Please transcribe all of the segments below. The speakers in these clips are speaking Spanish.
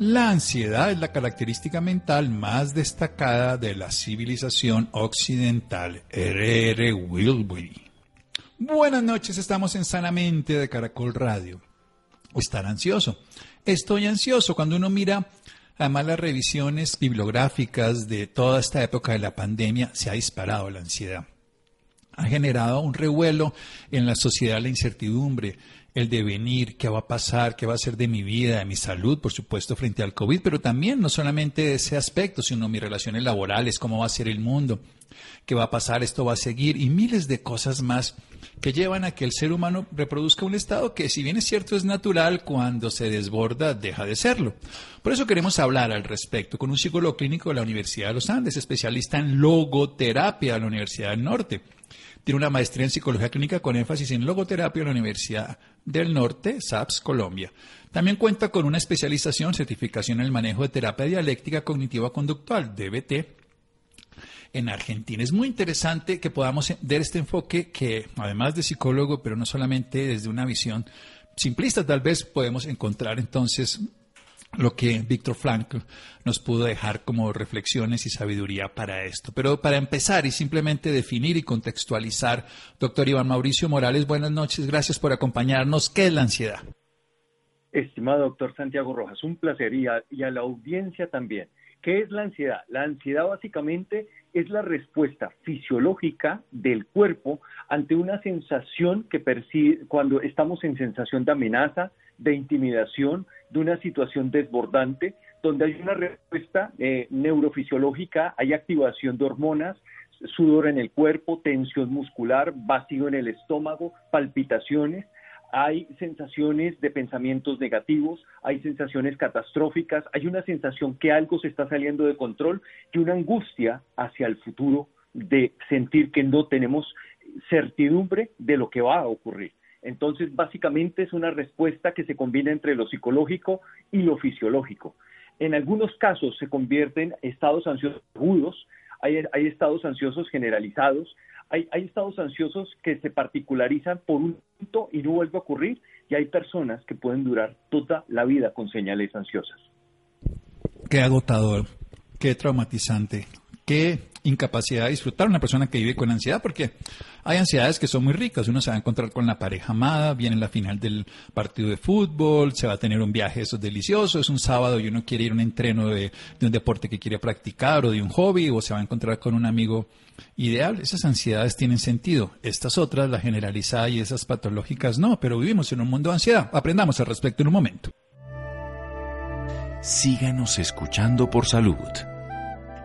La ansiedad es la característica mental más destacada de la civilización occidental. R.R. Wilbury. Buenas noches, estamos en Sanamente de Caracol Radio. Estar ansioso. Estoy ansioso cuando uno mira además las revisiones bibliográficas de toda esta época de la pandemia, se ha disparado la ansiedad. Ha generado un revuelo en la sociedad la incertidumbre, el devenir, qué va a pasar, qué va a ser de mi vida, de mi salud, por supuesto, frente al COVID, pero también no solamente ese aspecto, sino mis relaciones laborales, cómo va a ser el mundo, qué va a pasar, esto va a seguir, y miles de cosas más que llevan a que el ser humano reproduzca un estado que, si bien es cierto, es natural, cuando se desborda, deja de serlo. Por eso queremos hablar al respecto con un psicólogo clínico de la Universidad de los Andes, especialista en logoterapia de la Universidad del Norte. Tiene una maestría en psicología clínica con énfasis en logoterapia en la Universidad del Norte, SAPS, Colombia. También cuenta con una especialización, certificación en el manejo de terapia dialéctica cognitiva conductual, DBT, en Argentina. Es muy interesante que podamos ver este enfoque que, además de psicólogo, pero no solamente desde una visión simplista, tal vez podemos encontrar entonces lo que Víctor Frank nos pudo dejar como reflexiones y sabiduría para esto. Pero para empezar y simplemente definir y contextualizar, doctor Iván Mauricio Morales, buenas noches, gracias por acompañarnos. ¿Qué es la ansiedad? Estimado doctor Santiago Rojas, un placer y a, la audiencia también. ¿Qué es la ansiedad? La ansiedad básicamente es la respuesta fisiológica del cuerpo ante una sensación que percibe cuando estamos en sensación de amenaza, de intimidación, de una situación desbordante, donde hay una respuesta eh, neurofisiológica, hay activación de hormonas, sudor en el cuerpo, tensión muscular, vacío en el estómago, palpitaciones, hay sensaciones de pensamientos negativos, hay sensaciones catastróficas, hay una sensación que algo se está saliendo de control y una angustia hacia el futuro de sentir que no tenemos certidumbre de lo que va a ocurrir. Entonces, básicamente es una respuesta que se combina entre lo psicológico y lo fisiológico. En algunos casos se convierten en estados ansiosos agudos, hay, estados ansiosos generalizados, hay, hay, estados ansiosos que se particularizan por un punto y no vuelve a ocurrir, y hay personas que pueden durar toda la vida con señales ansiosas. Qué agotador, qué traumatizante, qué incapacidad de disfrutar una persona que vive con ansiedad, porque hay ansiedades que son muy ricas. Uno se va a encontrar con la pareja amada, viene la final del partido de fútbol, se va a tener un viaje, eso es delicioso, es un sábado y uno quiere ir a un entreno de, de un deporte que quiere practicar o de un hobby, o se va a encontrar con un amigo ideal. Esas ansiedades tienen sentido. Estas otras, la generalizada y esas patológicas, no, pero vivimos en un mundo de ansiedad. Aprendamos al respecto en un momento. Síganos escuchando por salud.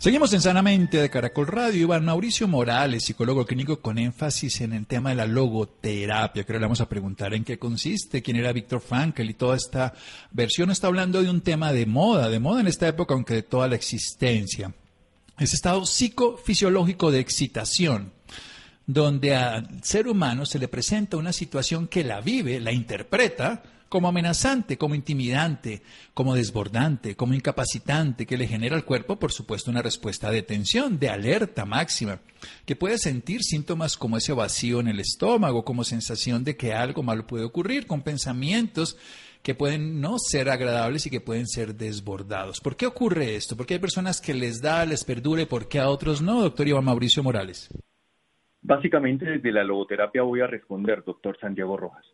Seguimos en Sanamente de Caracol Radio. Iván Mauricio Morales, psicólogo clínico con énfasis en el tema de la logoterapia. Creo que le vamos a preguntar en qué consiste, quién era Víctor Frankl y toda esta versión está hablando de un tema de moda, de moda en esta época, aunque de toda la existencia. Ese estado psicofisiológico de excitación, donde al ser humano se le presenta una situación que la vive, la interpreta, como amenazante, como intimidante, como desbordante, como incapacitante, que le genera al cuerpo, por supuesto, una respuesta de tensión, de alerta máxima, que puede sentir síntomas como ese vacío en el estómago, como sensación de que algo malo puede ocurrir, con pensamientos que pueden no ser agradables y que pueden ser desbordados. ¿Por qué ocurre esto? ¿Por qué hay personas que les da, les perdure, por qué a otros no, doctor Iván Mauricio Morales? Básicamente desde la logoterapia voy a responder, doctor Santiago Rojas.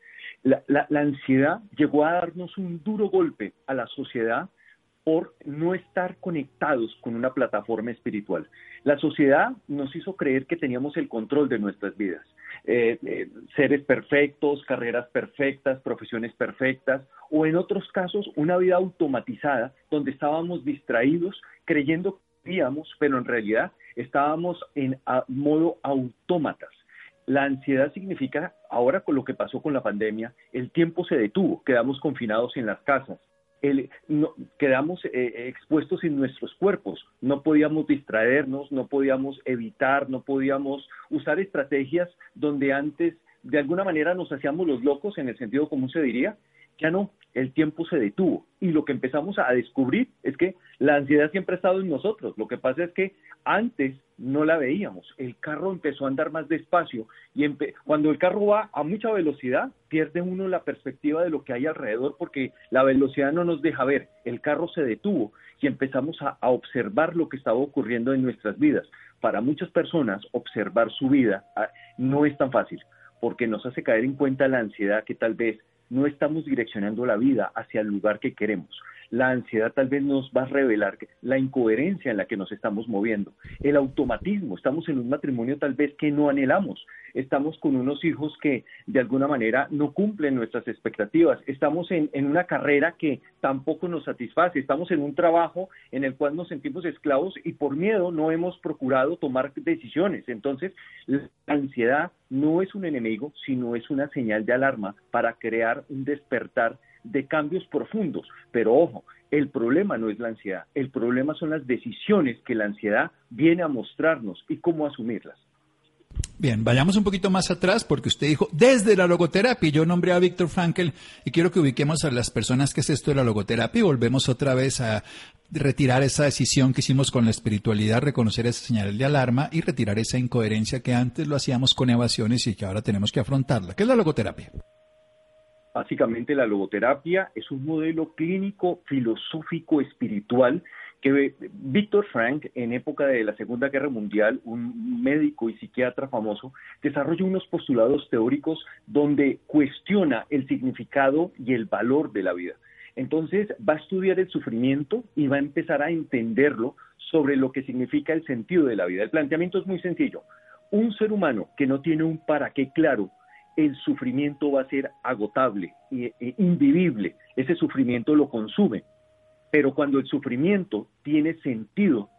La, ansiedad llegó a darnos un duro golpe a la sociedad por no estar conectados con una plataforma espiritual. La sociedad nos hizo creer que teníamos el control de nuestras vidas. Eh, eh, seres perfectos, carreras perfectas, profesiones perfectas, o en otros casos una vida automatizada donde estábamos distraídos creyendo vivíamos, pero en realidad estábamos en modo autómatas. La ansiedad significa, ahora con lo que pasó con la pandemia, el tiempo se detuvo, quedamos confinados en las casas, quedamos eh, expuestos en nuestros cuerpos, no podíamos distraernos, no podíamos evitar, no podíamos usar estrategias donde antes de alguna manera nos hacíamos los locos, en el sentido común se diría, ya no, el tiempo se detuvo. Y lo que empezamos a descubrir es que la ansiedad siempre ha estado en nosotros. Lo que pasa es que antes no la veíamos. El carro empezó a andar más despacio y cuando el carro va a mucha velocidad, pierde uno la perspectiva de lo que hay alrededor porque la velocidad no nos deja ver. El carro se detuvo y empezamos a observar lo que estaba ocurriendo en nuestras vidas. Para muchas personas, observar su vida ah, no es tan fácil porque nos hace caer en cuenta la ansiedad que tal vez no estamos direccionando la vida hacia el lugar que queremos la ansiedad tal vez nos va a revelar la incoherencia en la que nos estamos moviendo, el automatismo, estamos en un matrimonio tal vez que no anhelamos, estamos con unos hijos que de alguna manera no cumplen nuestras expectativas, estamos en, una carrera que tampoco nos satisface, estamos en un trabajo en el cual nos sentimos esclavos y por miedo no hemos procurado tomar decisiones. Entonces, la ansiedad no es un enemigo, sino es una señal de alarma para crear un despertar de cambios profundos. Pero ojo, el problema no es la ansiedad, el problema son las decisiones que la ansiedad viene a mostrarnos y cómo asumirlas. Bien, vayamos un poquito más atrás porque usted dijo desde la logoterapia. Yo nombré a Víctor Frankel y quiero que ubiquemos a las personas que es esto de la logoterapia y volvemos otra vez a retirar esa decisión que hicimos con la espiritualidad, reconocer esa señal de alarma y retirar esa incoherencia que antes lo hacíamos con evasiones y que ahora tenemos que afrontarla. ¿Qué es la logoterapia? Básicamente la logoterapia es un modelo clínico, filosófico, espiritual que Víctor Frank, en época de la Segunda Guerra Mundial, un médico y psiquiatra famoso, desarrolla unos postulados teóricos donde cuestiona el significado y el valor de la vida. Entonces va a estudiar el sufrimiento y va a empezar a entenderlo sobre lo que significa el sentido de la vida. El planteamiento es muy sencillo. Un ser humano que no tiene un para qué claro el sufrimiento va a ser agotable e, invivible. Ese sufrimiento lo consume. Pero cuando el sufrimiento tiene sentido,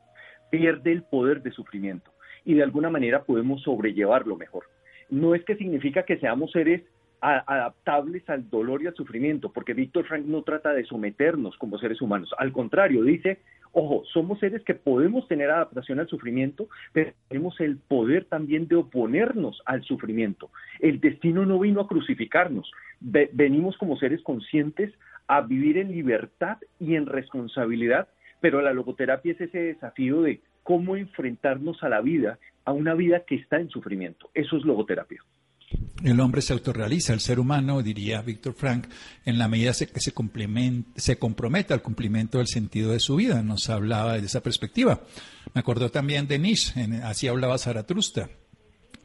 pierde el poder de sufrimiento y de alguna manera podemos sobrellevarlo mejor. No es que significa que seamos seres adaptables al dolor y al sufrimiento, porque Víctor Frank no trata de someternos como seres humanos. Al contrario, dice, ojo, somos seres que podemos tener adaptación al sufrimiento, pero tenemos el poder también de oponernos al sufrimiento. El destino no vino a crucificarnos, venimos como seres conscientes a vivir en libertad y en responsabilidad, pero la logoterapia es ese desafío de cómo enfrentarnos a la vida, a una vida que está en sufrimiento. Eso es logoterapia. El hombre se autorrealiza, el ser humano, diría Víctor Frank, en la medida que se, se compromete al cumplimiento del sentido de su vida. Nos hablaba de esa perspectiva. Me acordó también de Nietzsche, así hablaba Zaratustra,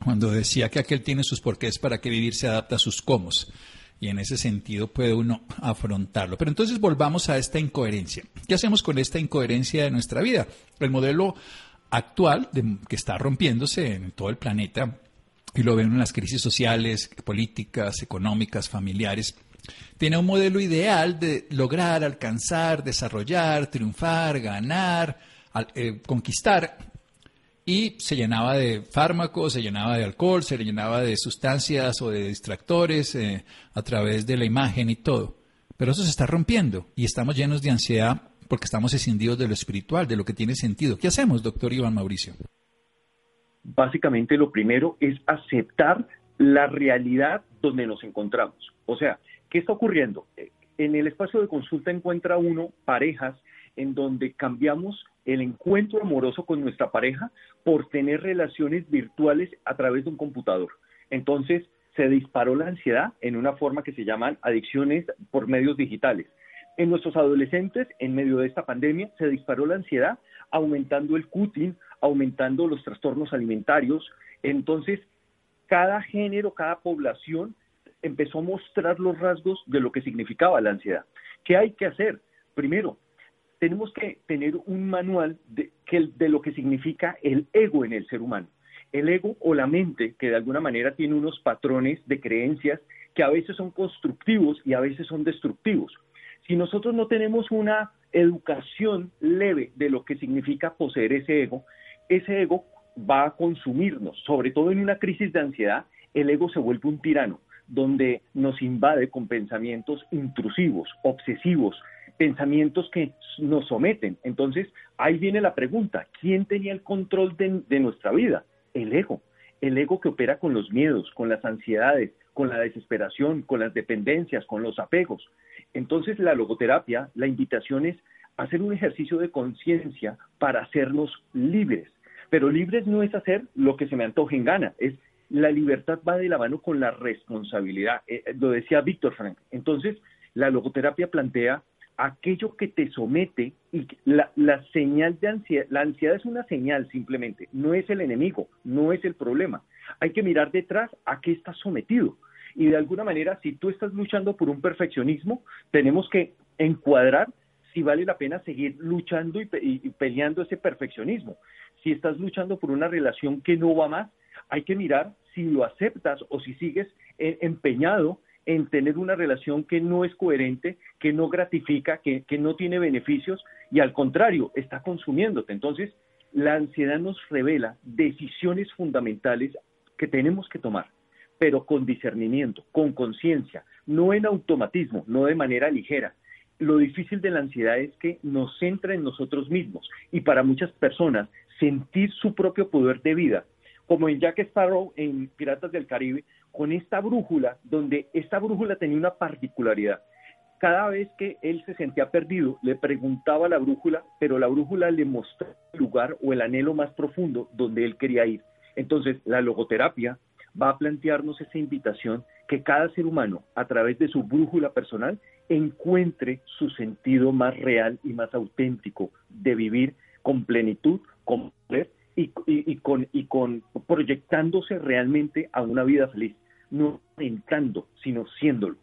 cuando decía que aquel tiene sus porqués para que vivir se adapta a sus comos. Y en ese sentido puede uno afrontarlo. Pero entonces volvamos a esta incoherencia. ¿Qué hacemos con esta incoherencia de nuestra vida? El modelo actual que está rompiéndose en todo el planeta y lo ven en las crisis sociales, políticas, económicas, familiares, tiene un modelo ideal de lograr, alcanzar, desarrollar, triunfar, ganar, eh, conquistar, y se llenaba de fármacos, se llenaba de alcohol, se llenaba de sustancias o de distractores eh, a través de la imagen y todo. Pero eso se está rompiendo y estamos llenos de ansiedad porque estamos escindidos de lo espiritual, de lo que tiene sentido. ¿Qué hacemos, doctor Iván Mauricio? Básicamente lo primero es aceptar la realidad donde nos encontramos. O sea, ¿qué está ocurriendo? En el espacio de consulta encuentra uno parejas en donde cambiamos el encuentro amoroso con nuestra pareja por tener relaciones virtuales a través de un computador. Entonces, se disparó la ansiedad en una forma que se llaman adicciones por medios digitales. En nuestros adolescentes, en medio de esta pandemia, se disparó la ansiedad aumentando el cutting, aumentando los trastornos alimentarios. Entonces, cada género, cada población empezó a mostrar los rasgos de lo que significaba la ansiedad. ¿Qué hay que hacer? Primero, tenemos que tener un manual de, lo que significa el ego en el ser humano. El ego o la mente, que de alguna manera tiene unos patrones de creencias que a veces son constructivos y a veces son destructivos. Si nosotros no tenemos una educación leve de lo que significa poseer ese ego, ese ego va a consumirnos, sobre todo en una crisis de ansiedad, el ego se vuelve un tirano, donde nos invade con pensamientos intrusivos, obsesivos, pensamientos que nos someten. Entonces, ahí viene la pregunta, ¿quién tenía el control de, de nuestra vida? El ego. El ego que opera con los miedos, con las ansiedades, con la desesperación, con las dependencias, con los apegos. Entonces, la logoterapia, la invitación es hacer un ejercicio de conciencia para hacernos libres. Pero libres no es hacer lo que se me antoje en gana, es la libertad va de la mano con la responsabilidad. Eh, eh, lo decía Víctor Frank. Entonces, la logoterapia plantea aquello que te somete y la, señal de ansiedad, la ansiedad es una señal simplemente, no es el enemigo, no es el problema. Hay que mirar detrás a qué estás sometido. Y de alguna manera, si tú estás luchando por un perfeccionismo, tenemos que encuadrar si vale la pena seguir luchando y, y peleando ese perfeccionismo. Si estás luchando por una relación que no va más, hay que mirar si lo aceptas o si sigues eh, empeñado en tener una relación que no es coherente, que no gratifica, que no tiene beneficios y al contrario, está consumiéndote. Entonces, la ansiedad nos revela decisiones fundamentales que tenemos que tomar, pero con discernimiento, con conciencia, no en automatismo, no de manera ligera. Lo difícil de la ansiedad es que nos centra en nosotros mismos y para muchas personas sentir su propio poder de vida como en Jack Sparrow en Piratas del Caribe, con esta brújula, donde esta brújula tenía una particularidad. Cada vez que él se sentía perdido, le preguntaba a la brújula, pero la brújula le mostraba el lugar o el anhelo más profundo donde él quería ir. Entonces, la logoterapia va a plantearnos esa invitación que cada ser humano, a través de su brújula personal, encuentre su sentido más real y más auténtico de vivir con plenitud, con poder y, con, y con proyectándose realmente a una vida feliz, no intentando, sino siéndolo.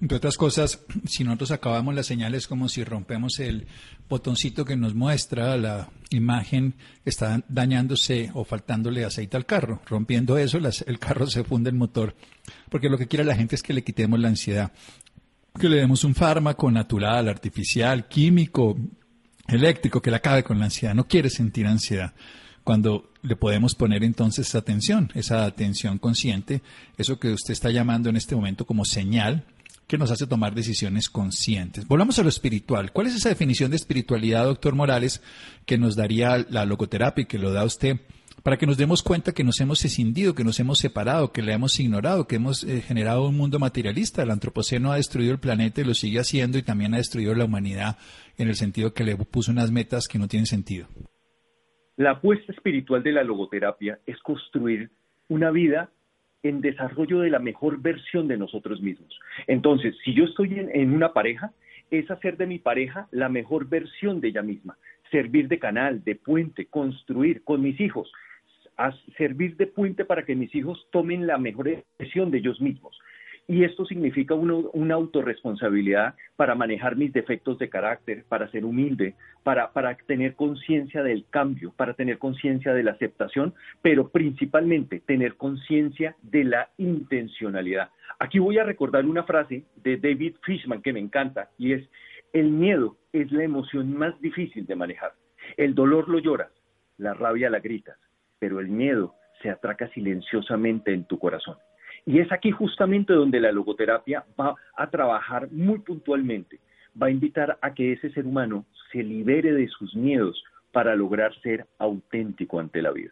Entre otras cosas, si nosotros acabamos las señales como si rompemos el botoncito que nos muestra la imagen que está dañándose o faltándole aceite al carro. Rompiendo eso, el carro se funde el motor. Porque lo que quiere la gente es que le quitemos la ansiedad. Que le demos un fármaco natural, artificial, químico, eléctrico que le acabe con la ansiedad, no quiere sentir ansiedad. Cuando le podemos poner entonces esa atención, esa atención consciente, eso que usted está llamando en este momento como señal que nos hace tomar decisiones conscientes. Volvamos a lo espiritual. ¿Cuál es esa definición de espiritualidad, doctor Morales, que nos daría la logoterapia y que lo da usted para que nos demos cuenta que nos hemos escindido, que nos hemos separado, que le hemos ignorado, que hemos eh, generado un mundo materialista. El antropoceno ha destruido el planeta y lo sigue haciendo y también ha destruido la humanidad en el sentido que le puso unas metas que no tienen sentido. La apuesta espiritual de la logoterapia es construir una vida en desarrollo de la mejor versión de nosotros mismos. Entonces, si yo estoy en, en una pareja, es hacer de mi pareja la mejor versión de ella misma, servir de canal, de puente, construir con mis hijos, a servir de puente para que mis hijos tomen la mejor decisión de ellos mismos. Y esto significa una, una autorresponsabilidad para manejar mis defectos de carácter, para ser humilde, para, para tener conciencia del cambio, para tener conciencia de la aceptación, pero principalmente tener conciencia de la intencionalidad. Aquí voy a recordar una frase de David Fishman que me encanta y es, el miedo es la emoción más difícil de manejar. El dolor lo lloras, la rabia la gritas, pero el miedo se atraca silenciosamente en tu corazón. Y es aquí justamente donde la logoterapia va a trabajar muy puntualmente, va a invitar a que ese ser humano se libere de sus miedos para lograr ser auténtico ante la vida.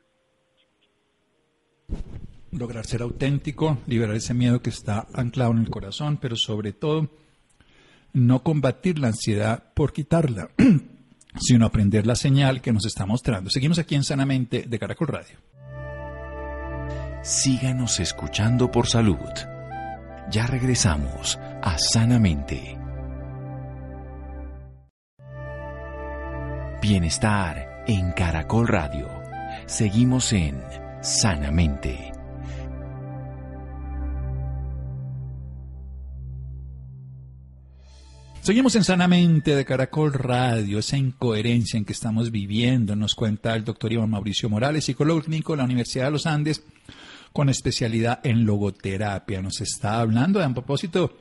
Lograr ser auténtico, liberar ese miedo que está anclado en el corazón, pero sobre todo no combatir la ansiedad por quitarla, sino aprender la señal que nos está mostrando. Seguimos aquí en Sanamente de Caracol Radio. Síganos escuchando por salud. Ya regresamos a Sanamente. Bienestar en Caracol Radio. Seguimos en Sanamente. Seguimos en Sanamente de Caracol Radio, esa incoherencia en que estamos viviendo, nos cuenta el doctor Iván Mauricio Morales, psicólogo clínico de la Universidad de los Andes, con especialidad en logoterapia. Nos está hablando, a propósito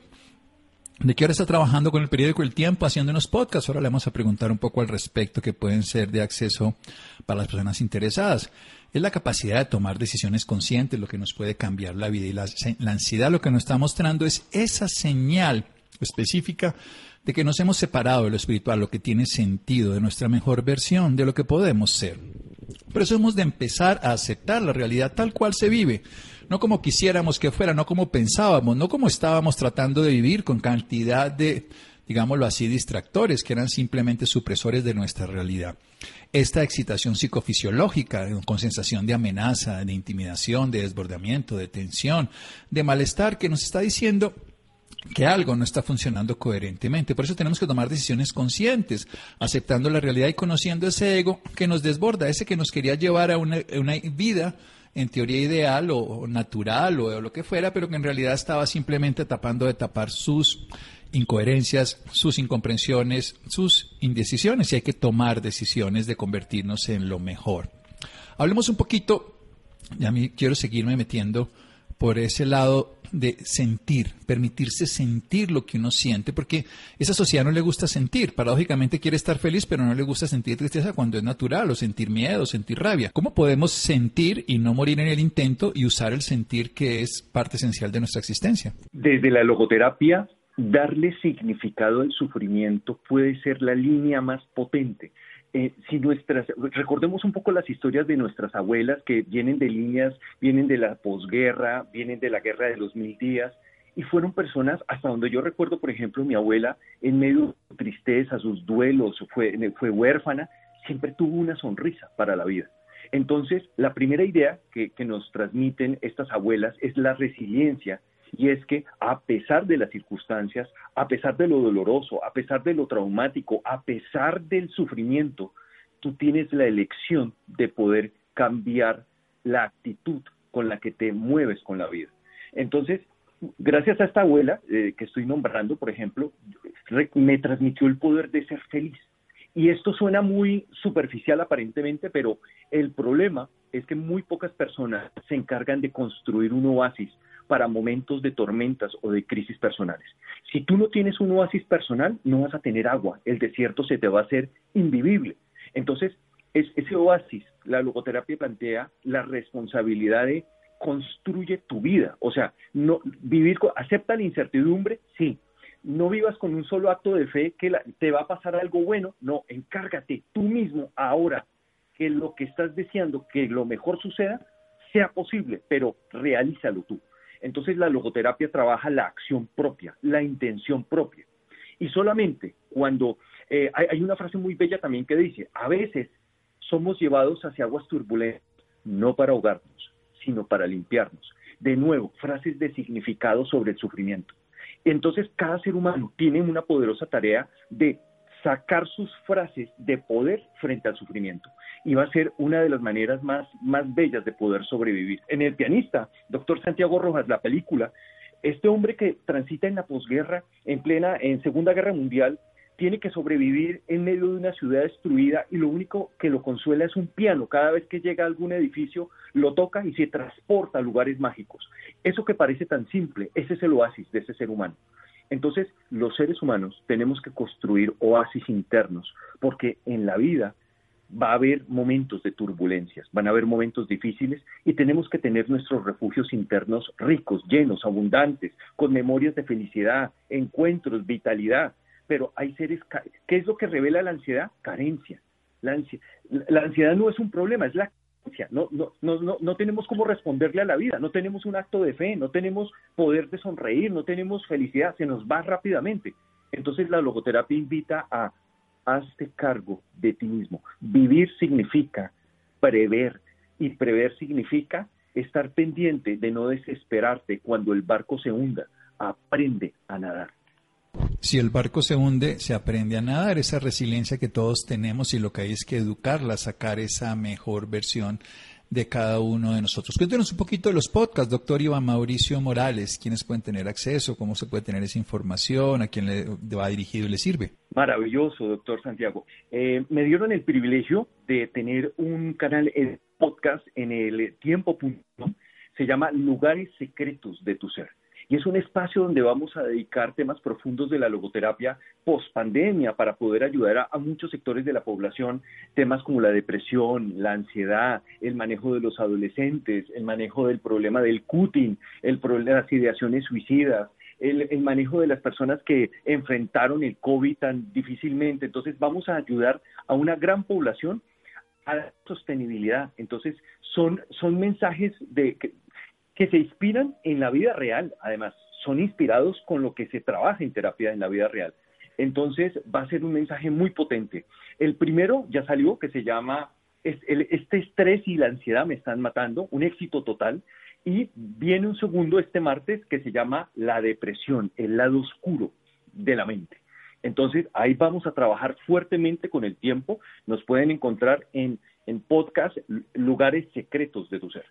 de que ahora está trabajando con el periódico El Tiempo haciendo unos podcasts. Ahora le vamos a preguntar un poco al respecto que pueden ser de acceso para las personas interesadas. Es la capacidad de tomar decisiones conscientes lo que nos puede cambiar la vida y la, la ansiedad lo que nos está mostrando es esa señal específica de que nos hemos separado de lo espiritual, lo que tiene sentido, de nuestra mejor versión, de lo que podemos ser. Por eso hemos de empezar a aceptar la realidad tal cual se vive, no como quisiéramos que fuera, no como pensábamos, no como estábamos tratando de vivir con cantidad de, digámoslo así, distractores que eran simplemente supresores de nuestra realidad. Esta excitación psicofisiológica, con sensación de amenaza, de intimidación, de desbordamiento, de tensión, de malestar, que nos está diciendo que algo no está funcionando coherentemente. Por eso tenemos que tomar decisiones conscientes, aceptando la realidad y conociendo ese ego que nos desborda, ese que nos quería llevar a una, vida en teoría ideal o, natural o, lo que fuera, pero que en realidad estaba simplemente tapando de tapar sus incoherencias, sus incomprensiones, sus indecisiones y hay que tomar decisiones de convertirnos en lo mejor. Hablemos un poquito, ya mí quiero seguirme metiendo por ese lado de sentir, permitirse sentir lo que uno siente, porque esa sociedad no le gusta sentir. Paradójicamente quiere estar feliz, pero no le gusta sentir tristeza cuando es natural, o sentir miedo, sentir rabia. ¿Cómo podemos sentir y no morir en el intento y usar el sentir que es parte esencial de nuestra existencia? Desde la logoterapia, darle significado al sufrimiento puede ser la línea más potente. Eh, si nuestras, recordemos un poco las historias de nuestras abuelas que vienen de líneas, vienen de la posguerra, vienen de la guerra de los mil días, y fueron personas, hasta donde yo recuerdo, por ejemplo, mi abuela, en medio de tristeza, sus duelos, fue, fue huérfana, siempre tuvo una sonrisa para la vida. Entonces, la primera idea que, que nos transmiten estas abuelas es la resiliencia y es que a pesar de las circunstancias, a pesar de lo doloroso, a pesar de lo traumático, a pesar del sufrimiento, tú tienes la elección de poder cambiar la actitud con la que te mueves con la vida. Entonces, gracias a esta abuela eh, que estoy nombrando, por ejemplo, me transmitió el poder de ser feliz. Y esto suena muy superficial aparentemente, pero el problema es que muy pocas personas se encargan de construir un oasis para momentos de tormentas o de crisis personales. Si tú no tienes un oasis personal, no vas a tener agua, el desierto se te va a hacer invivible. Entonces, es, ese oasis, la logoterapia plantea la responsabilidad de construye tu vida, o sea, no vivir acepta la incertidumbre, sí. No vivas con un solo acto de fe que te va a pasar algo bueno, no, encárgate tú mismo ahora que lo que estás deseando, que lo mejor suceda, sea posible, pero realízalo tú. Entonces la logoterapia trabaja la acción propia, la intención propia. Y solamente cuando eh, hay, una frase muy bella también que dice, a veces somos llevados hacia aguas turbulentas, no para ahogarnos, sino para limpiarnos. De nuevo, frases de significado sobre el sufrimiento. Entonces, cada ser humano tiene una poderosa tarea de sacar sus frases de poder frente al sufrimiento. Y va a ser una de las maneras más, más bellas de poder sobrevivir. En El pianista, doctor Santiago Rojas, la película, este hombre que transita en la posguerra, en plena, en Segunda Guerra Mundial, tiene que sobrevivir en medio de una ciudad destruida y lo único que lo consuela es un piano. Cada vez que llega a algún edificio, lo toca y se transporta a lugares mágicos. Eso que parece tan simple, ese es el oasis de ese ser humano. Entonces, los seres humanos tenemos que construir oasis internos, porque en la vida va a haber momentos de turbulencias, van a haber momentos difíciles y tenemos que tener nuestros refugios internos ricos, llenos, abundantes, con memorias de felicidad, encuentros, vitalidad. Pero hay seres, ¿qué es lo que revela la ansiedad? Carencia. La, la ansiedad no es un problema, es la no, no, no, no, tenemos cómo responderle a la vida, no tenemos un acto de fe, no tenemos poder de sonreír, no tenemos felicidad, se nos va rápidamente. Entonces la logoterapia invita a hazte cargo de ti mismo. Vivir significa prever y prever significa estar pendiente de no desesperarte cuando el barco se hunda. Aprende a nadar. Si el barco se hunde, se aprende a nadar, esa resiliencia que todos tenemos y lo que hay es que educarla, sacar esa mejor versión de cada uno de nosotros. Cuéntenos un poquito de los podcasts, doctor Iván Mauricio Morales, quiénes pueden tener acceso, cómo se puede tener esa información, a quién le va dirigido y le sirve. Maravilloso, doctor Santiago. Eh, me dieron el privilegio de tener un canal de podcast en el tiempo. Se llama Lugares Secretos de tu Ser. Es un espacio donde vamos a dedicar temas profundos de la logoterapia post pandemia para poder ayudar a, muchos sectores de la población, temas como la depresión, la ansiedad, el manejo de los adolescentes, el manejo del problema del cutting, el problema de las ideaciones suicidas, el, el, manejo de las personas que enfrentaron el COVID tan difícilmente. Entonces vamos a ayudar a una gran población a la sostenibilidad. Entonces son, son mensajes de, que se inspiran en la vida real, además, son inspirados con lo que se trabaja en terapia en la vida real. Entonces va a ser un mensaje muy potente. El primero ya salió, que se llama Este estrés y la ansiedad me están matando, un éxito total. Y viene un segundo este martes que se llama La depresión, el lado oscuro de la mente. Entonces ahí vamos a trabajar fuertemente con el tiempo. Nos pueden encontrar en, en podcast Lugares Secretos de tu Ser.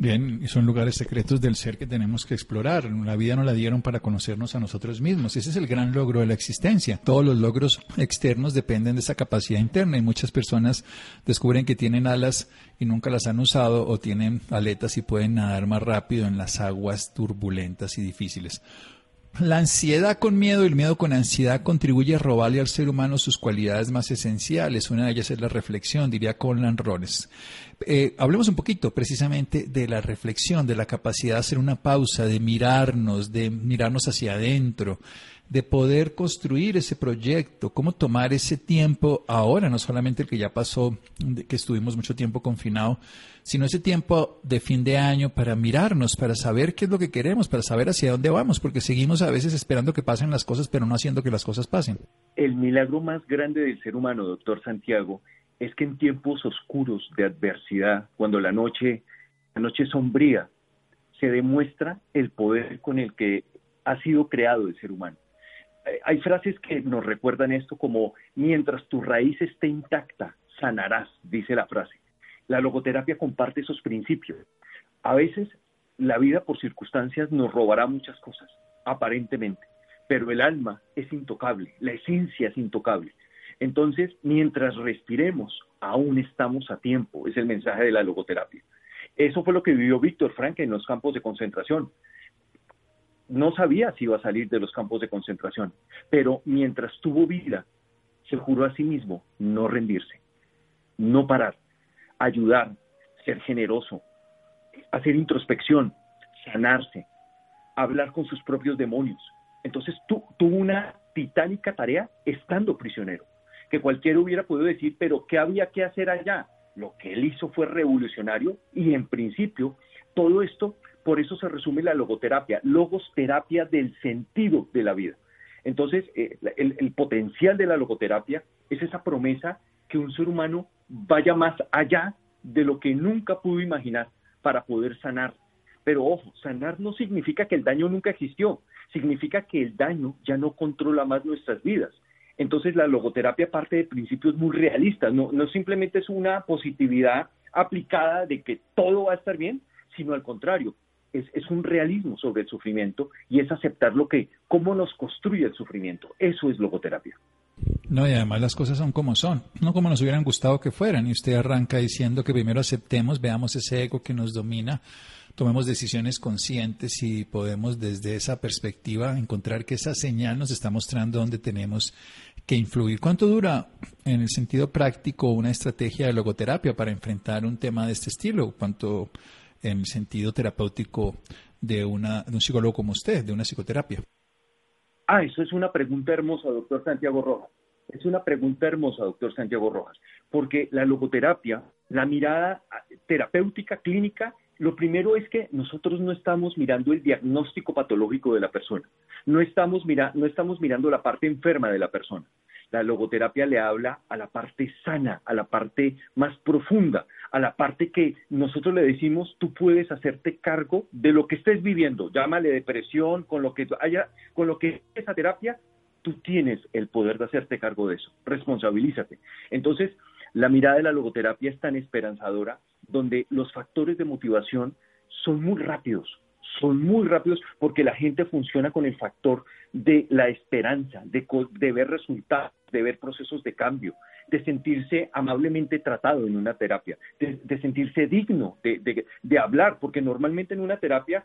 Bien, son lugares secretos del ser que tenemos que explorar. La vida nos la dieron para conocernos a nosotros mismos. Ese es el gran logro de la existencia. Todos los logros externos dependen de esa capacidad interna y muchas personas descubren que tienen alas y nunca las han usado o tienen aletas y pueden nadar más rápido en las aguas turbulentas y difíciles. La ansiedad con miedo y el miedo con ansiedad contribuye a robarle al ser humano sus cualidades más esenciales. Una de ellas es la reflexión, diría Conlan Rones. Eh, hablemos un poquito precisamente de la reflexión, de la capacidad de hacer una pausa, de mirarnos, de mirarnos hacia adentro, de poder construir ese proyecto, cómo tomar ese tiempo ahora, no solamente el que ya pasó, que estuvimos mucho tiempo confinado, sino ese tiempo de fin de año para mirarnos, para saber qué es lo que queremos, para saber hacia dónde vamos, porque seguimos a veces esperando que pasen las cosas, pero no haciendo que las cosas pasen. El milagro más grande del ser humano, doctor Santiago, es que en tiempos oscuros de adversidad, cuando la noche, la noche sombría, se demuestra el poder con el que ha sido creado el ser humano eh, hay frases que nos recuerdan esto como mientras tu raíz esté intacta, sanarás, dice la frase. La logoterapia comparte esos principios. A veces la vida por circunstancias nos robará muchas cosas, aparentemente, pero el alma es intocable, la esencia es intocable. Entonces, mientras respiremos, aún estamos a tiempo, es el mensaje de la logoterapia. Eso fue lo que vivió Víctor Frank en los campos de concentración no sabía si iba a salir de los campos de concentración, pero mientras tuvo vida, se juró a sí mismo no rendirse, no parar, ayudar, ser generoso, hacer introspección, sanarse, hablar con sus propios demonios. Entonces tuvo una titánica tarea estando prisionero, que cualquiera hubiera podido decir, pero ¿qué había que hacer allá? Lo que él hizo fue revolucionario y en principio todo esto por eso se resume la logoterapia, logos terapia del sentido de la vida. Entonces, eh, el, potencial de la logoterapia es esa promesa que un ser humano vaya más allá de lo que nunca pudo imaginar para poder sanar. Pero ojo, sanar no significa que el daño nunca existió, significa que el daño ya no controla más nuestras vidas. Entonces la logoterapia parte de principios muy realistas, no, simplemente es una positividad aplicada de que todo va a estar bien, sino al contrario, es, un realismo sobre el sufrimiento y es aceptar lo que, cómo nos construye el sufrimiento. Eso es logoterapia. No, y además las cosas son como son, no como nos hubieran gustado que fueran. Y usted arranca diciendo que primero aceptemos, veamos ese ego que nos domina, tomemos decisiones conscientes y podemos desde esa perspectiva encontrar que esa señal nos está mostrando dónde tenemos que influir. ¿Cuánto dura en el sentido práctico una estrategia de logoterapia para enfrentar un tema de este estilo? ¿Cuánto en el sentido terapéutico de, una, de un psicólogo como usted, de una psicoterapia? Ah, eso es una pregunta hermosa, doctor Santiago Rojas. Es una pregunta hermosa, doctor Santiago Rojas, porque la logoterapia, la mirada terapéutica, clínica, lo primero es que nosotros no estamos mirando el diagnóstico patológico de la persona, no estamos, mira, no estamos mirando la parte enferma de la persona. La logoterapia le habla a la parte sana, a la parte más profunda, a la parte que nosotros le decimos, tú puedes hacerte cargo de lo que estés viviendo, llámale depresión, con lo que haya, con lo que es esa terapia, tú tienes el poder de hacerte cargo de eso, responsabilízate. Entonces, la mirada de la logoterapia es tan esperanzadora, donde los factores de motivación son muy rápidos, son muy rápidos porque la gente funciona con el factor de la esperanza, de, de ver resultados, de ver procesos de cambio, de sentirse amablemente tratado en una terapia, de, sentirse digno de, hablar, porque normalmente en una terapia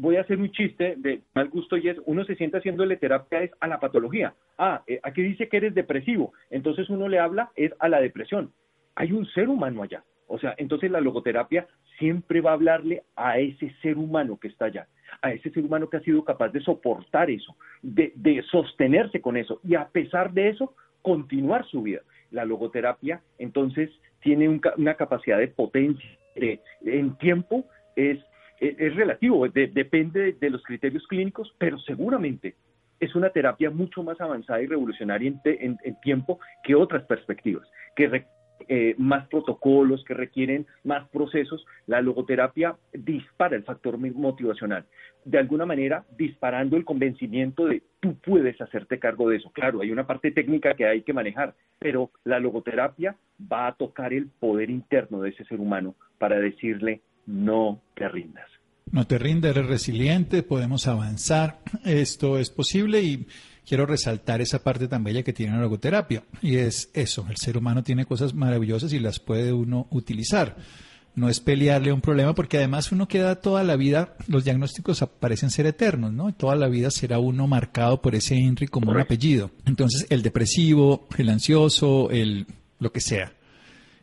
voy a hacer un chiste de mal gusto y es, uno se sienta haciéndole terapia es a la patología. Ah, eh, aquí dice que eres depresivo, entonces uno le habla es a la depresión. Hay un ser humano allá. O sea, entonces la logoterapia siempre va a hablarle a ese ser humano que está allá, a ese ser humano que ha sido capaz de soportar eso, de, de sostenerse con eso y a pesar de eso, continuar su vida. La logoterapia entonces tiene una capacidad de potencia en tiempo, es, es, relativo, depende de los criterios clínicos, pero seguramente es una terapia mucho más avanzada y revolucionaria en, tiempo que otras perspectivas, que eh, más protocolos, que requieren más procesos. La logoterapia dispara el factor motivacional, de alguna manera disparando el convencimiento de tú puedes hacerte cargo de eso. Claro, hay una parte técnica que hay que manejar, pero la logoterapia va a tocar el poder interno de ese ser humano para decirle no te rindas. No te rindas, eres resiliente, podemos avanzar, esto es posible y quiero resaltar esa parte tan bella que tiene la logoterapia y es eso, el ser humano tiene cosas maravillosas y las puede uno utilizar. No es pelearle un problema porque además uno queda toda la vida, los diagnósticos parecen ser eternos, ¿no? Toda la vida será uno marcado por ese INRI como un apellido. Entonces el depresivo, el ansioso, el lo que sea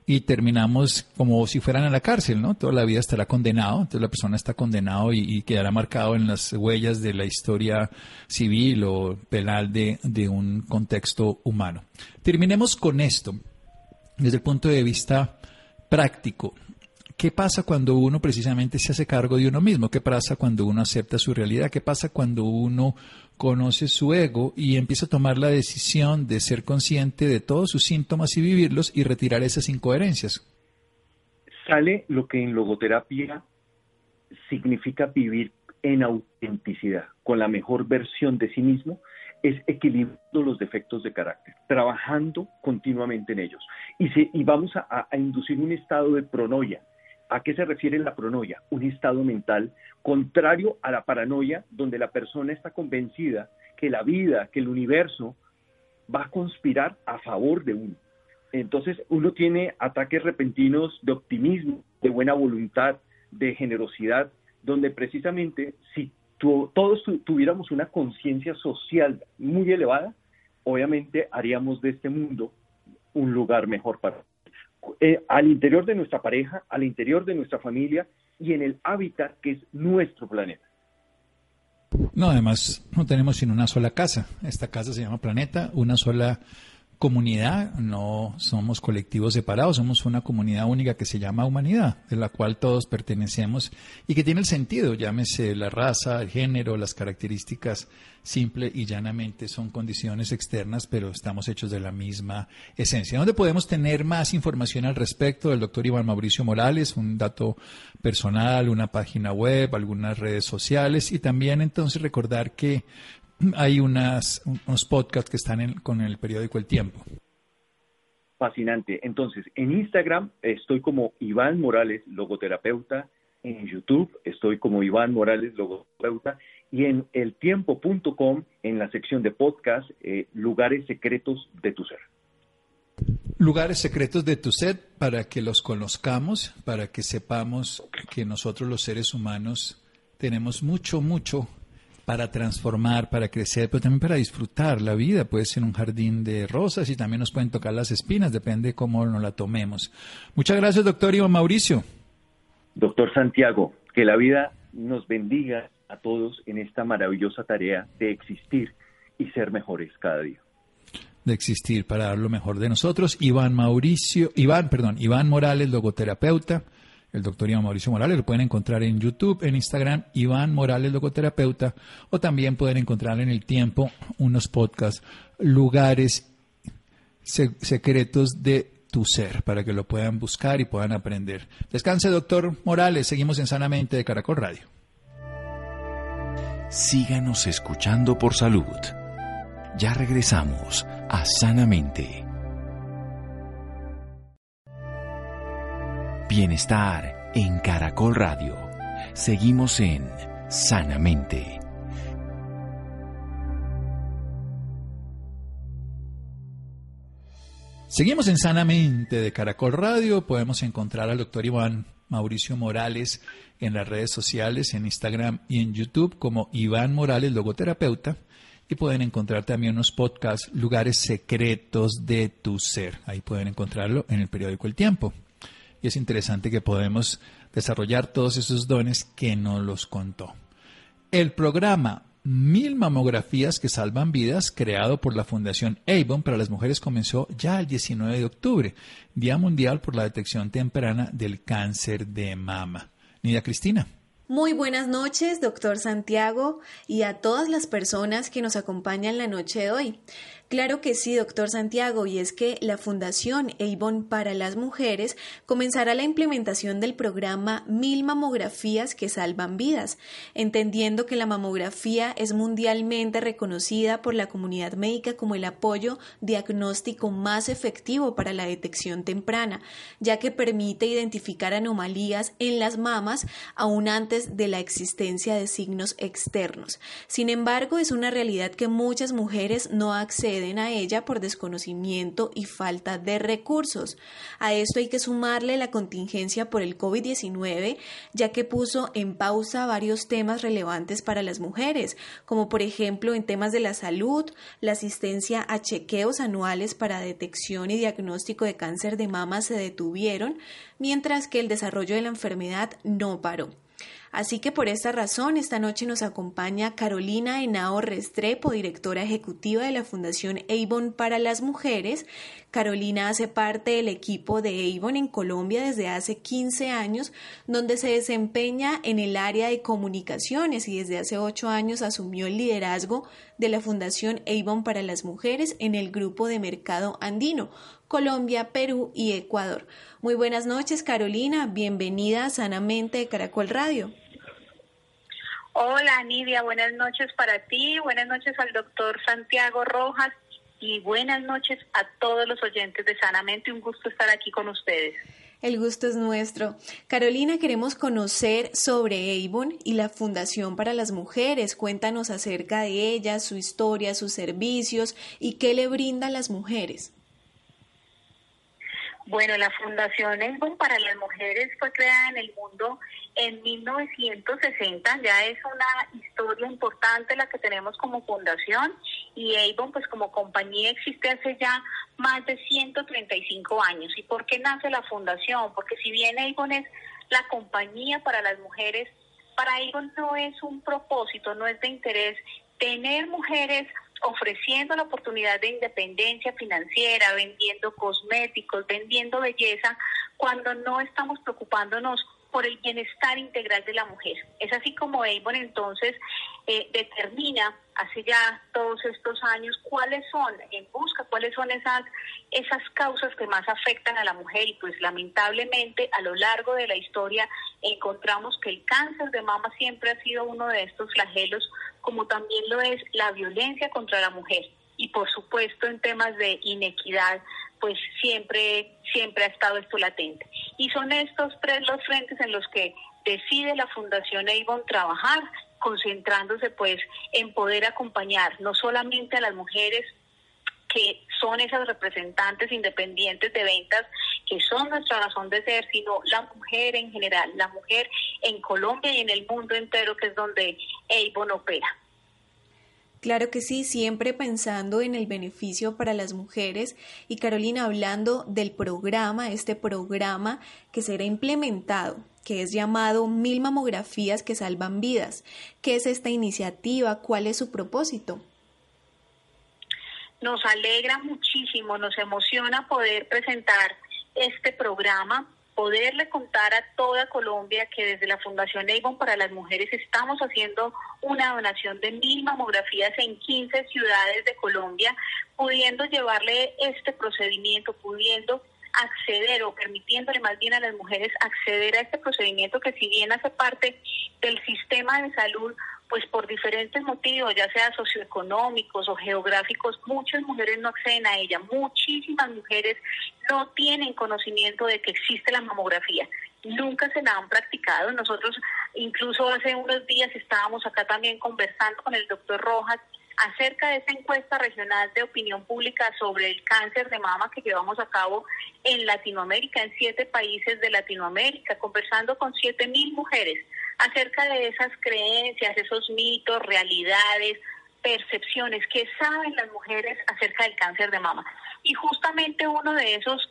y terminamos como si fueran a la cárcel, ¿no? Toda la vida estará condenado, entonces la persona está condenado y, quedará marcado en las huellas de la historia civil o penal de, de un contexto humano. Terminemos con esto desde el punto de vista práctico. ¿Qué pasa cuando uno precisamente se hace cargo de uno mismo? ¿Qué pasa cuando uno acepta su realidad? ¿Qué pasa cuando uno conoce su ego y empieza a tomar la decisión de ser consciente de todos sus síntomas y vivirlos y retirar esas incoherencias? Sale lo que en logoterapia significa vivir en autenticidad, con la mejor versión de sí mismo, es equilibrando los defectos de carácter, trabajando continuamente en ellos. Y, y vamos a, a inducir un estado de pronoia, ¿A qué se refiere la pronoia? Un estado mental contrario a la paranoia, donde la persona está convencida que la vida, que el universo va a conspirar a favor de uno. Entonces uno tiene ataques repentinos de optimismo, de buena voluntad, de generosidad, donde precisamente si todos tuviéramos una conciencia social muy elevada, obviamente haríamos de este mundo un lugar mejor para eh, al interior de nuestra pareja, al interior de nuestra familia y en el hábitat que es nuestro planeta. No, además no tenemos sino una sola casa. Esta casa se llama Planeta, una sola comunidad, no somos colectivos separados, somos una comunidad única que se llama humanidad, de la cual todos pertenecemos y que tiene el sentido, llámese la raza, el género, las características, simple y llanamente son condiciones externas, pero estamos hechos de la misma esencia. ¿Dónde podemos tener más información al respecto del doctor Iván Mauricio Morales? Un dato personal, una página web, algunas redes sociales y también entonces recordar que hay unas, unos podcasts que están con el periódico El Tiempo. Fascinante. Entonces, en Instagram estoy como Iván Morales, logoterapeuta. En YouTube estoy como Iván Morales, logoterapeuta. Y en eltiempo.com, en la sección de podcast, eh, lugares secretos de tu ser. Lugares secretos de tu ser para que los conozcamos, para que sepamos que nosotros los seres humanos tenemos mucho, mucho para transformar, para crecer, pero también para disfrutar. La vida puede ser un jardín de rosas y también nos pueden tocar las espinas, depende de cómo nos la tomemos. Muchas gracias, doctor Iván Mauricio. Doctor Santiago, que la vida nos bendiga a todos en esta maravillosa tarea de existir y ser mejores cada día. De existir para dar lo mejor de nosotros. Iván Mauricio, Iván, perdón, Iván Morales, logoterapeuta el doctor Iván Mauricio Morales. Lo pueden encontrar en YouTube, en Instagram, Iván Morales Logoterapeuta, o también pueden encontrar en el tiempo unos podcasts, lugares secretos de tu ser, para que lo puedan buscar y puedan aprender. Descanse, doctor Morales. Seguimos en Sanamente de Caracol Radio. Síganos escuchando por salud. Ya regresamos a Sanamente. Bienestar en Caracol Radio. Seguimos en Sanamente. Seguimos en Sanamente de Caracol Radio. Podemos encontrar al doctor Iván Mauricio Morales en las redes sociales, en Instagram y en YouTube como Iván Morales, logoterapeuta. Y pueden encontrar también unos podcasts, lugares secretos de tu ser. Ahí pueden encontrarlo en el periódico El Tiempo. Y es interesante que podemos desarrollar todos esos dones que nos los contó. El programa Mil mamografías que salvan vidas, creado por la Fundación Avon para las mujeres, comenzó ya el 19 de octubre, Día Mundial por la Detección Temprana del Cáncer de Mama. Nidia Cristina. Muy buenas noches, doctor Santiago, y a todas las personas que nos acompañan la noche de hoy. Claro que sí, doctor Santiago, y es que la Fundación Avon para las Mujeres comenzará la implementación del programa Mil Mamografías que Salvan Vidas, entendiendo que la mamografía es mundialmente reconocida por la comunidad médica como el apoyo diagnóstico más efectivo para la detección temprana, ya que permite identificar anomalías en las mamas aún antes de la existencia de signos externos. Sin embargo, es una realidad que muchas mujeres no acceden a ella por desconocimiento y falta de recursos. A esto hay que sumarle la contingencia por el COVID-19, ya que puso en pausa varios temas relevantes para las mujeres, como por ejemplo en temas de la salud, la asistencia a chequeos anuales para detección y diagnóstico de cáncer de mama se detuvieron, mientras que el desarrollo de la enfermedad no paró. Así que por esta razón, esta noche nos acompaña Carolina Henao Restrepo, directora ejecutiva de la Fundación Avon para las Mujeres. Carolina hace parte del equipo de Avon en Colombia desde hace 15 años, donde se desempeña en el área de comunicaciones y desde hace 8 años asumió el liderazgo de la Fundación Avon para las Mujeres en el grupo de mercado andino, Colombia, Perú y Ecuador. Muy buenas noches, Carolina. Bienvenida Sanamente de Caracol Radio. Hola, Nidia. Buenas noches para ti. Buenas noches al doctor Santiago Rojas y buenas noches a todos los oyentes de Sanamente. Un gusto estar aquí con ustedes. El gusto es nuestro. Carolina, queremos conocer sobre Avon y la Fundación para las Mujeres. Cuéntanos acerca de ella, su historia, sus servicios y qué le brinda a las mujeres. Bueno, la Fundación Avon para las Mujeres fue creada en el mundo en 1960, ya es una historia importante la que tenemos como fundación y Avon pues como compañía existe hace ya más de 135 años. ¿Y por qué nace la fundación? Porque si bien Avon es la compañía para las mujeres, para Avon no es un propósito, no es de interés tener mujeres ofreciendo la oportunidad de independencia financiera, vendiendo cosméticos, vendiendo belleza, cuando no estamos preocupándonos por el bienestar integral de la mujer. Es así como Avon entonces eh, determina hace ya todos estos años cuáles son, en busca cuáles son esas, esas causas que más afectan a la mujer y pues lamentablemente a lo largo de la historia encontramos que el cáncer de mama siempre ha sido uno de estos flagelos como también lo es la violencia contra la mujer y por supuesto en temas de inequidad pues siempre, siempre ha estado esto latente. Y son estos tres los frentes en los que decide la Fundación Avon trabajar, concentrándose pues en poder acompañar no solamente a las mujeres que son esas representantes independientes de ventas, que son nuestra razón de ser, sino la mujer en general, la mujer en Colombia y en el mundo entero, que es donde Avon opera. Claro que sí, siempre pensando en el beneficio para las mujeres. Y Carolina, hablando del programa, este programa que será implementado, que es llamado Mil Mamografías que Salvan Vidas. ¿Qué es esta iniciativa? ¿Cuál es su propósito? Nos alegra muchísimo, nos emociona poder presentar este programa poderle contar a toda Colombia que desde la Fundación Avon para las Mujeres estamos haciendo una donación de mil mamografías en 15 ciudades de Colombia, pudiendo llevarle este procedimiento, pudiendo acceder o permitiéndole más bien a las mujeres acceder a este procedimiento que si bien hace parte del sistema de salud, pues por diferentes motivos, ya sea socioeconómicos o geográficos, muchas mujeres no acceden a ella. Muchísimas mujeres no tienen conocimiento de que existe la mamografía. Nunca se la han practicado. Nosotros incluso hace unos días estábamos acá también conversando con el doctor Rojas acerca de esta encuesta regional de opinión pública sobre el cáncer de mama que llevamos a cabo en Latinoamérica, en siete países de Latinoamérica, conversando con siete mil mujeres acerca de esas creencias, esos mitos, realidades, percepciones que saben las mujeres acerca del cáncer de mama. Y justamente uno de esos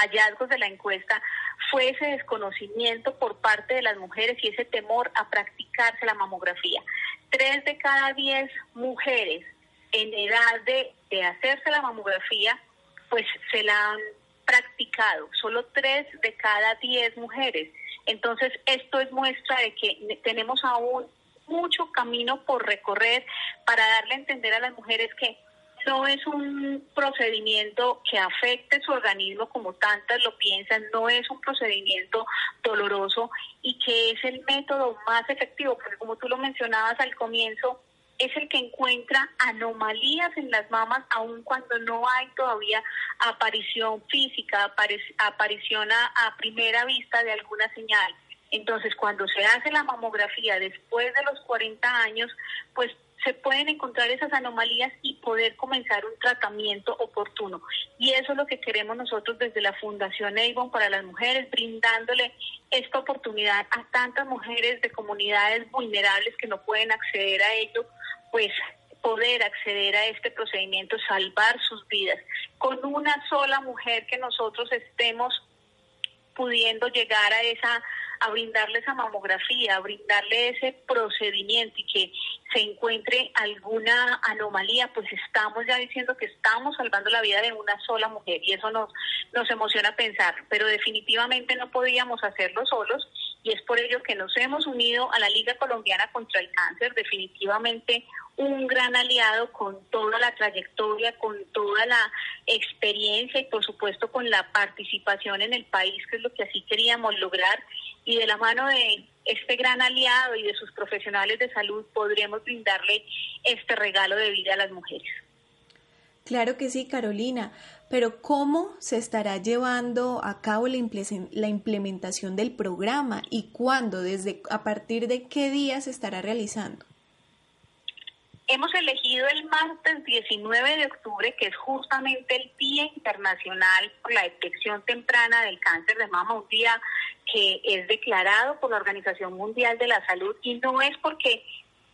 hallazgos de la encuesta fue ese desconocimiento por parte de las mujeres y ese temor a practicarse la mamografía. Tres de cada diez mujeres en edad de, de hacerse la mamografía, pues se la han practicado, solo tres de cada diez mujeres. Entonces, esto es muestra de que tenemos aún mucho camino por recorrer para darle a entender a las mujeres que no es un procedimiento que afecte su organismo como tantas lo piensan, no es un procedimiento doloroso y que es el método más efectivo, porque como tú lo mencionabas al comienzo, es el que encuentra anomalías en las mamas aun cuando no hay todavía aparición física, aparición a, a primera vista de alguna señal. Entonces, cuando se hace la mamografía después de los 40 años, pues se pueden encontrar esas anomalías y poder comenzar un tratamiento oportuno. Y eso es lo que queremos nosotros desde la Fundación Avon para las mujeres, brindándole esta oportunidad a tantas mujeres de comunidades vulnerables que no pueden acceder a ello, pues poder acceder a este procedimiento, salvar sus vidas. Con una sola mujer que nosotros estemos pudiendo llegar a esa a brindarle esa mamografía, a brindarle ese procedimiento y que se encuentre alguna anomalía, pues estamos ya diciendo que estamos salvando la vida de una sola mujer y eso nos, nos emociona pensar, pero definitivamente no podíamos hacerlo solos y es por ello que nos hemos unido a la Liga Colombiana contra el Cáncer, definitivamente un gran aliado con toda la trayectoria, con toda la experiencia y por supuesto con la participación en el país, que es lo que así queríamos lograr y de la mano de este gran aliado y de sus profesionales de salud podremos brindarle este regalo de vida a las mujeres. Claro que sí, Carolina, pero ¿cómo se estará llevando a cabo la implementación del programa y cuándo, desde a partir de qué día se estará realizando? Hemos elegido el martes 19 de octubre, que es justamente el Día Internacional por la Detección Temprana del Cáncer de Mama, un día que es declarado por la Organización Mundial de la Salud. Y no es porque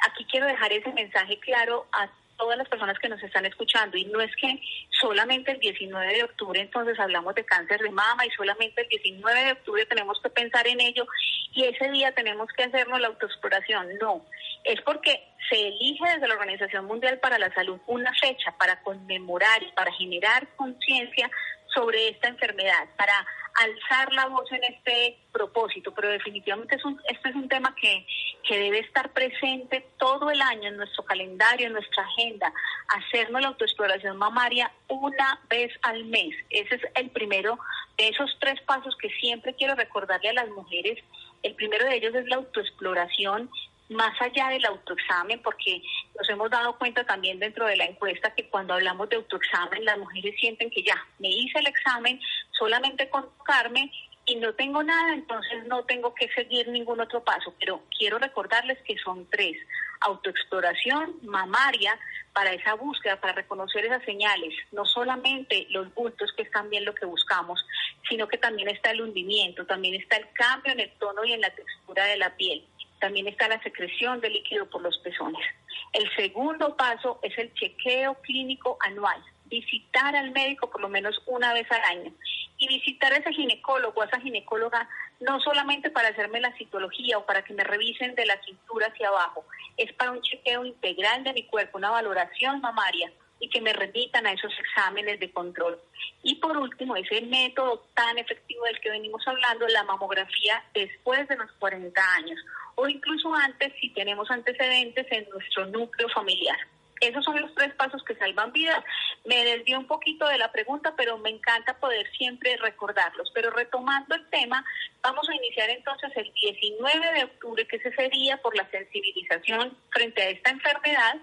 aquí quiero dejar ese mensaje claro a todas las personas que nos están escuchando. Y no es que solamente el 19 de octubre entonces hablamos de cáncer de mama y solamente el 19 de octubre tenemos que pensar en ello y ese día tenemos que hacernos la autoexploración, no, es porque se elige desde la Organización Mundial para la Salud una fecha para conmemorar y para generar conciencia sobre esta enfermedad, para alzar la voz en este propósito, pero definitivamente es un, este es un tema que, que debe estar presente todo el año en nuestro calendario, en nuestra agenda, hacernos la autoexploración mamaria una vez al mes. Ese es el primero de esos tres pasos que siempre quiero recordarle a las mujeres. El primero de ellos es la autoexploración más allá del autoexamen, porque nos hemos dado cuenta también dentro de la encuesta que cuando hablamos de autoexamen, las mujeres sienten que ya me hice el examen solamente con tocarme y no tengo nada, entonces no tengo que seguir ningún otro paso. Pero quiero recordarles que son tres. Autoexploración mamaria para esa búsqueda, para reconocer esas señales. No solamente los bultos, que es también lo que buscamos, sino que también está el hundimiento, también está el cambio en el tono y en la textura de la piel también está la secreción de líquido por los pezones. El segundo paso es el chequeo clínico anual, visitar al médico por lo menos una vez al año y visitar a ese ginecólogo, a esa ginecóloga, no solamente para hacerme la citología o para que me revisen de la cintura hacia abajo, es para un chequeo integral de mi cuerpo, una valoración mamaria y que me remitan a esos exámenes de control. Y por último, ese método tan efectivo del que venimos hablando, la mamografía después de los 40 años o incluso antes si tenemos antecedentes en nuestro núcleo familiar. Esos son los tres pasos que salvan vidas. Me desvió un poquito de la pregunta, pero me encanta poder siempre recordarlos. Pero retomando el tema, vamos a iniciar entonces el 19 de octubre, que es ese día por la sensibilización frente a esta enfermedad,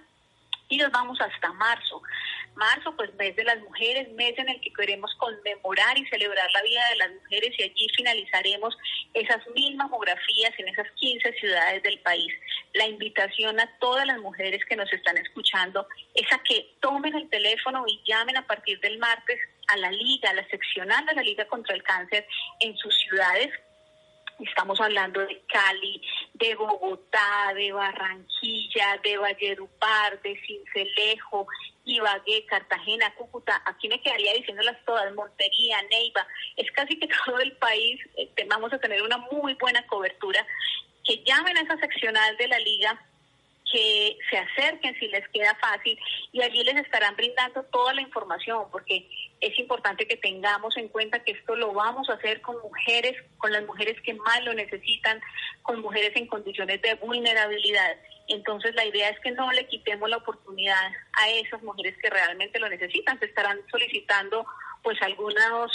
y nos vamos hasta marzo. Marzo, pues mes de las mujeres, mes en el que queremos conmemorar y celebrar la vida de las mujeres y allí finalizaremos esas mil mamografías en esas 15 ciudades del país. La invitación a todas las mujeres que nos están escuchando es a que tomen el teléfono y llamen a partir del martes a la liga, a la seccional de la Liga contra el Cáncer en sus ciudades Estamos hablando de Cali, de Bogotá, de Barranquilla, de Valledupar, de Cincelejo, Ibagué, Cartagena, Cúcuta. Aquí me quedaría diciéndolas todas, Montería, Neiva. Es casi que todo el país eh, vamos a tener una muy buena cobertura. Que llamen a esa seccional de la liga que se acerquen si les queda fácil y allí les estarán brindando toda la información porque es importante que tengamos en cuenta que esto lo vamos a hacer con mujeres, con las mujeres que más lo necesitan, con mujeres en condiciones de vulnerabilidad. Entonces la idea es que no le quitemos la oportunidad a esas mujeres que realmente lo necesitan. Se estarán solicitando pues algunas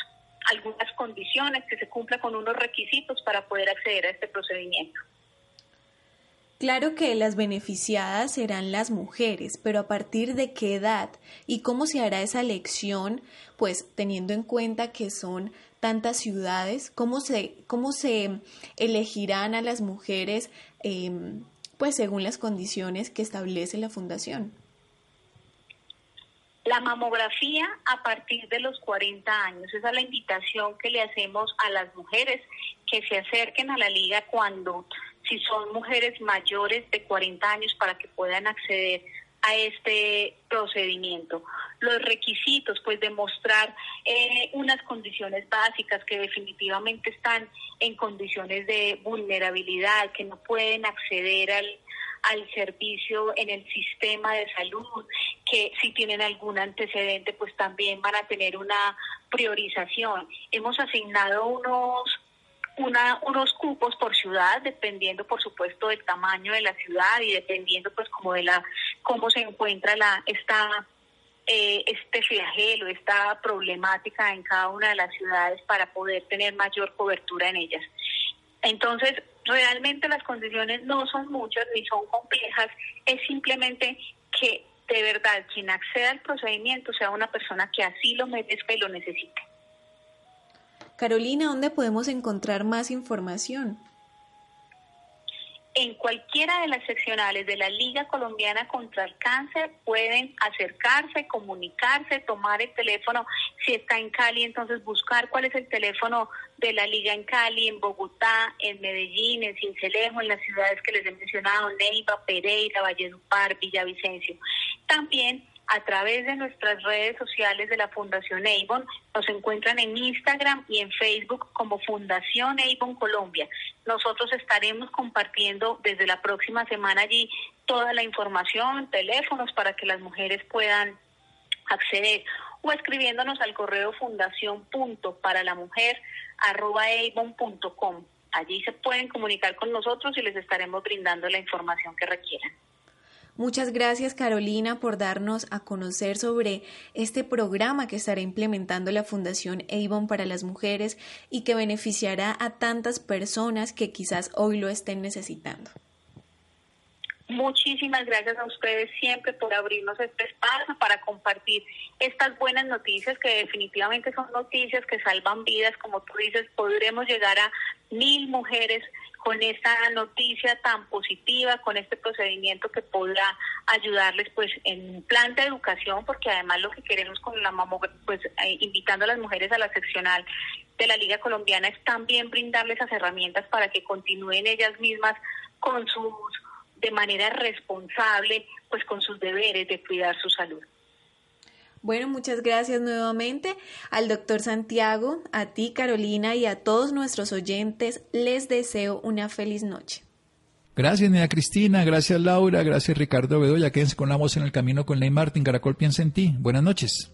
algunas condiciones que se cumplan con unos requisitos para poder acceder a este procedimiento. Claro que las beneficiadas serán las mujeres, pero a partir de qué edad y cómo se hará esa elección, pues teniendo en cuenta que son tantas ciudades, cómo se, cómo se elegirán a las mujeres, em, pues según las condiciones que establece la fundación. La mamografía a partir de los 40 años, esa es la invitación que le hacemos a las mujeres que se acerquen a la liga cuando si son mujeres mayores de 40 años para que puedan acceder a este procedimiento. Los requisitos, pues demostrar eh, unas condiciones básicas que definitivamente están en condiciones de vulnerabilidad, que no pueden acceder al, al servicio en el sistema de salud, que si tienen algún antecedente, pues también van a tener una priorización. Hemos asignado unos una, unos cupos por ciudad, dependiendo por supuesto del tamaño de la ciudad y dependiendo pues como de la cómo se encuentra la esta eh, este flagelo, esta problemática en cada una de las ciudades para poder tener mayor cobertura en ellas. Entonces, realmente las condiciones no son muchas ni son complejas, es simplemente que de verdad quien acceda al procedimiento sea una persona que así lo merezca y lo necesite. Carolina, ¿dónde podemos encontrar más información? En cualquiera de las seccionales de la Liga Colombiana contra el Cáncer pueden acercarse, comunicarse, tomar el teléfono. Si está en Cali, entonces buscar cuál es el teléfono de la Liga en Cali, en Bogotá, en Medellín, en Cincelejo, en las ciudades que les he mencionado, Neiva, Pereira, Valledupar, Villavicencio. También a través de nuestras redes sociales de la Fundación Avon. Nos encuentran en Instagram y en Facebook como Fundación Avon Colombia. Nosotros estaremos compartiendo desde la próxima semana allí toda la información, teléfonos para que las mujeres puedan acceder o escribiéndonos al correo fundación para la mujer Allí se pueden comunicar con nosotros y les estaremos brindando la información que requieran. Muchas gracias Carolina por darnos a conocer sobre este programa que estará implementando la Fundación Avon para las Mujeres y que beneficiará a tantas personas que quizás hoy lo estén necesitando. Muchísimas gracias a ustedes siempre por abrirnos este espacio para compartir estas buenas noticias que definitivamente son noticias que salvan vidas. Como tú dices, podremos llegar a mil mujeres con esta noticia tan positiva, con este procedimiento que podrá ayudarles pues en un plan de educación, porque además lo que queremos con la mamografía, pues eh, invitando a las mujeres a la seccional de la Liga Colombiana es también brindarles esas herramientas para que continúen ellas mismas con sus de manera responsable, pues con sus deberes de cuidar su salud. Bueno, muchas gracias nuevamente al doctor Santiago, a ti Carolina y a todos nuestros oyentes. Les deseo una feliz noche. Gracias, Nina Cristina. Gracias, Laura. Gracias, Ricardo Bedoya. Quédense con la voz en el camino con Ley Martin. Caracol piensa en ti. Buenas noches.